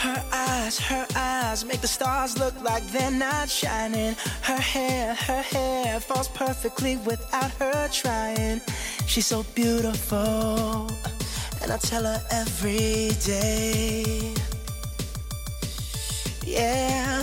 Her eyes, her eyes make the stars look like they're not shining. Her hair, her hair falls perfectly without her trying. She's so beautiful, and I tell her every day. Yeah,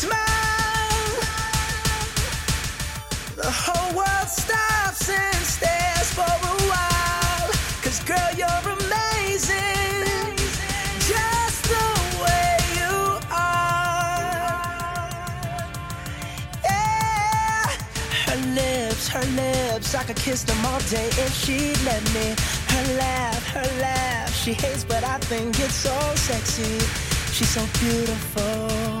smile, the whole world stops and stares for a while. Cause girl, you're amazing, just the way you are. Yeah. Her lips, her lips, I could kiss them all day if she'd let me. Her laugh, her laugh, she hates, but I think it's so sexy. She's so beautiful,